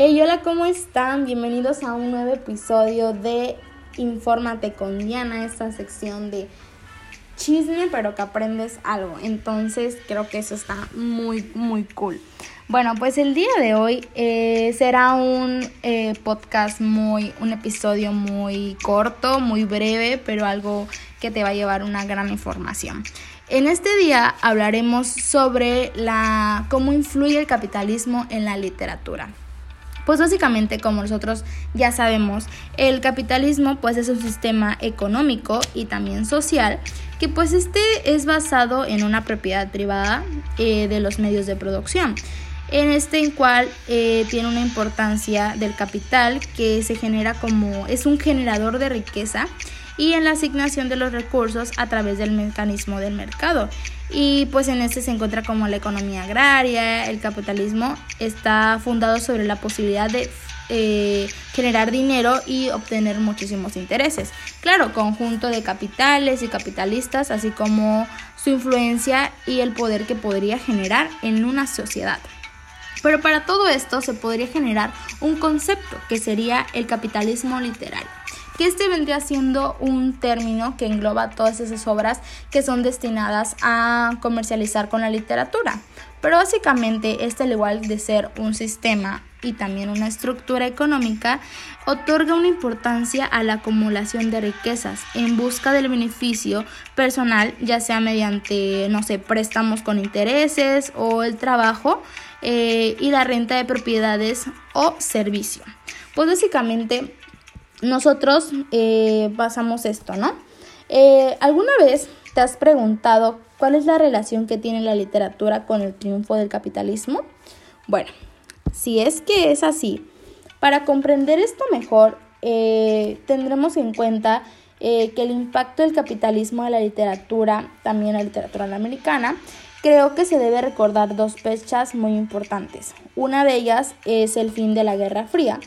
Hey, hola, ¿cómo están? Bienvenidos a un nuevo episodio de Infórmate con Diana, esta sección de chisme, pero que aprendes algo. Entonces, creo que eso está muy, muy cool. Bueno, pues el día de hoy eh, será un eh, podcast muy, un episodio muy corto, muy breve, pero algo que te va a llevar una gran información. En este día hablaremos sobre la, cómo influye el capitalismo en la literatura. Pues básicamente, como nosotros ya sabemos, el capitalismo pues es un sistema económico y también social que pues este es basado en una propiedad privada eh, de los medios de producción en este en cual eh, tiene una importancia del capital que se genera como es un generador de riqueza y en la asignación de los recursos a través del mecanismo del mercado y pues en este se encuentra como la economía agraria, el capitalismo está fundado sobre la posibilidad de eh, generar dinero y obtener muchísimos intereses. Claro, conjunto de capitales y capitalistas, así como su influencia y el poder que podría generar en una sociedad. Pero para todo esto se podría generar un concepto que sería el capitalismo literario que este vendría siendo un término que engloba todas esas obras que son destinadas a comercializar con la literatura. Pero básicamente este al igual de ser un sistema y también una estructura económica, otorga una importancia a la acumulación de riquezas en busca del beneficio personal, ya sea mediante, no sé, préstamos con intereses o el trabajo eh, y la renta de propiedades o servicio. Pues básicamente nosotros eh, basamos esto, ¿no? Eh, ¿Alguna vez te has preguntado cuál es la relación que tiene la literatura con el triunfo del capitalismo? Bueno, si es que es así, para comprender esto mejor, eh, tendremos en cuenta que el impacto del capitalismo de la literatura, también la literatura americana, creo que se debe recordar dos fechas muy importantes. Una de ellas es el fin de la Guerra Fría,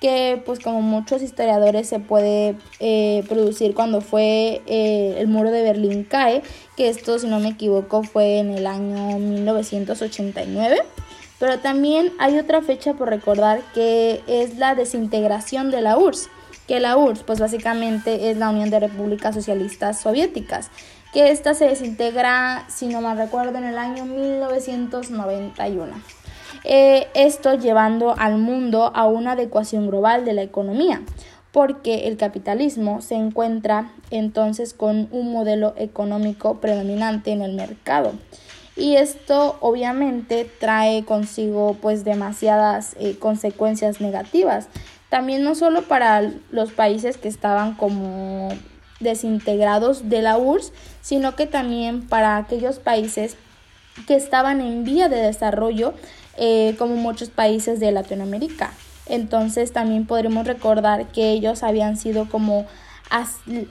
que pues como muchos historiadores se puede eh, producir cuando fue eh, el muro de Berlín cae, que esto si no me equivoco fue en el año 1989. Pero también hay otra fecha por recordar que es la desintegración de la URSS, que la URSS pues básicamente es la Unión de Repúblicas Socialistas Soviéticas, que esta se desintegra, si no mal recuerdo, en el año 1991. Eh, esto llevando al mundo a una adecuación global de la economía, porque el capitalismo se encuentra entonces con un modelo económico predominante en el mercado. Y esto obviamente trae consigo pues demasiadas eh, consecuencias negativas. También no solo para los países que estaban como desintegrados de la URSS, sino que también para aquellos países que estaban en vía de desarrollo eh, como muchos países de Latinoamérica. Entonces también podremos recordar que ellos habían sido como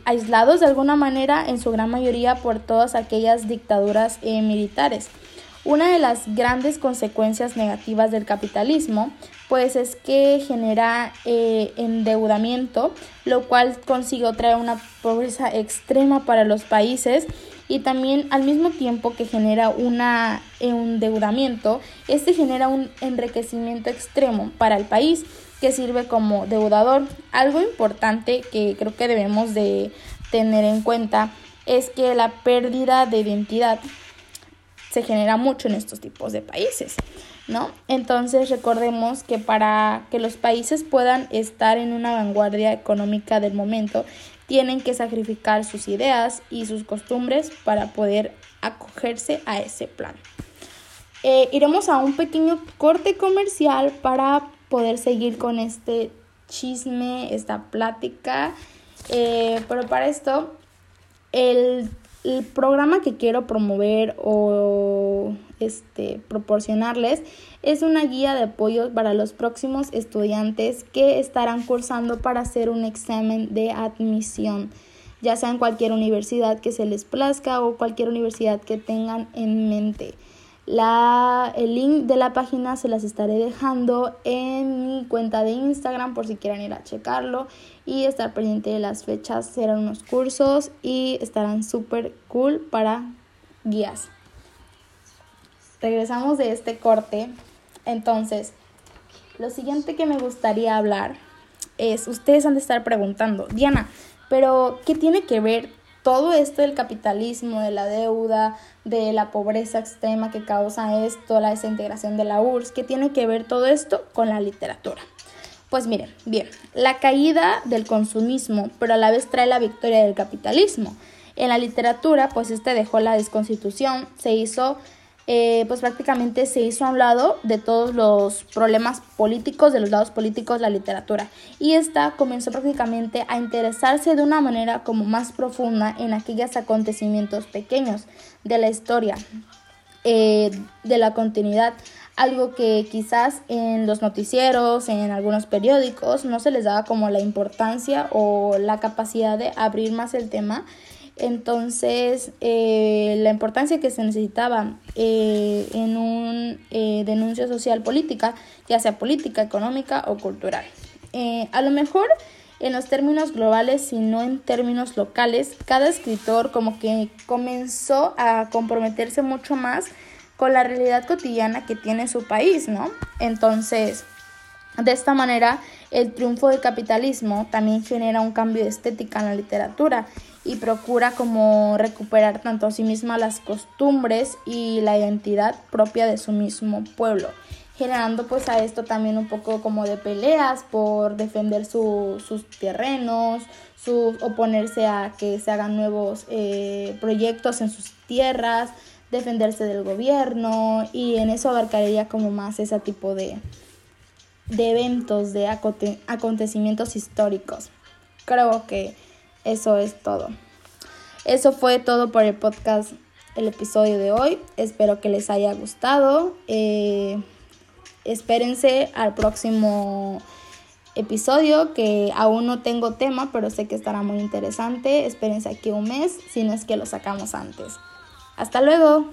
aislados de alguna manera en su gran mayoría por todas aquellas dictaduras eh, militares. Una de las grandes consecuencias negativas del capitalismo pues es que genera eh, endeudamiento, lo cual consigue traer una pobreza extrema para los países y también al mismo tiempo que genera una, un endeudamiento, este genera un enriquecimiento extremo para el país que sirve como deudador. Algo importante que creo que debemos de tener en cuenta es que la pérdida de identidad se genera mucho en estos tipos de países, ¿no? Entonces recordemos que para que los países puedan estar en una vanguardia económica del momento, tienen que sacrificar sus ideas y sus costumbres para poder acogerse a ese plan. Eh, iremos a un pequeño corte comercial para poder seguir con este chisme, esta plática. Eh, pero para esto, el el programa que quiero promover o este, proporcionarles es una guía de apoyo para los próximos estudiantes que estarán cursando para hacer un examen de admisión, ya sea en cualquier universidad que se les plazca o cualquier universidad que tengan en mente. La, el link de la página se las estaré dejando en mi cuenta de Instagram por si quieren ir a checarlo y estar pendiente de las fechas. Serán unos cursos y estarán súper cool para guías. Regresamos de este corte. Entonces, lo siguiente que me gustaría hablar es, ustedes han de estar preguntando, Diana, pero ¿qué tiene que ver todo esto del capitalismo, de la deuda, de la pobreza extrema que causa esto, la desintegración de la URSS, ¿qué tiene que ver todo esto con la literatura? Pues miren, bien, la caída del consumismo, pero a la vez trae la victoria del capitalismo. En la literatura, pues este dejó la desconstitución, se hizo, eh, pues prácticamente se hizo a un lado de todos los problemas políticos, de los lados políticos, la literatura. Y esta comenzó prácticamente a interesarse de una manera como más profunda en aquellos acontecimientos pequeños de la historia, eh, de la continuidad algo que quizás en los noticieros, en algunos periódicos, no se les daba como la importancia o la capacidad de abrir más el tema. Entonces, eh, la importancia que se necesitaba eh, en un eh, denuncio social política, ya sea política, económica o cultural. a lo mejor en los términos globales, sino en términos locales, cada escritor como que comenzó a comprometerse mucho más con la realidad cotidiana que tiene su país, ¿no? Entonces, de esta manera, el triunfo del capitalismo también genera un cambio de estética en la literatura y procura como recuperar tanto a sí misma las costumbres y la identidad propia de su mismo pueblo, generando pues a esto también un poco como de peleas por defender sus terrenos, su, oponerse a que se hagan nuevos eh, proyectos en sus tierras, defenderse del gobierno y en eso abarcaría como más ese tipo de, de eventos, de acontecimientos históricos. Creo que eso es todo. Eso fue todo por el podcast, el episodio de hoy. Espero que les haya gustado. Eh, espérense al próximo episodio que aún no tengo tema, pero sé que estará muy interesante. Espérense aquí un mes, si no es que lo sacamos antes. Hasta luego.